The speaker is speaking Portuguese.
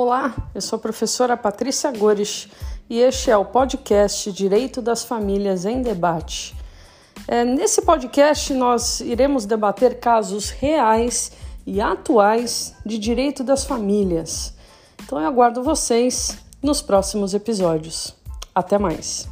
Olá, eu sou a professora Patrícia Gores e este é o podcast Direito das Famílias em Debate. É, nesse podcast, nós iremos debater casos reais e atuais de direito das famílias. Então, eu aguardo vocês nos próximos episódios. Até mais!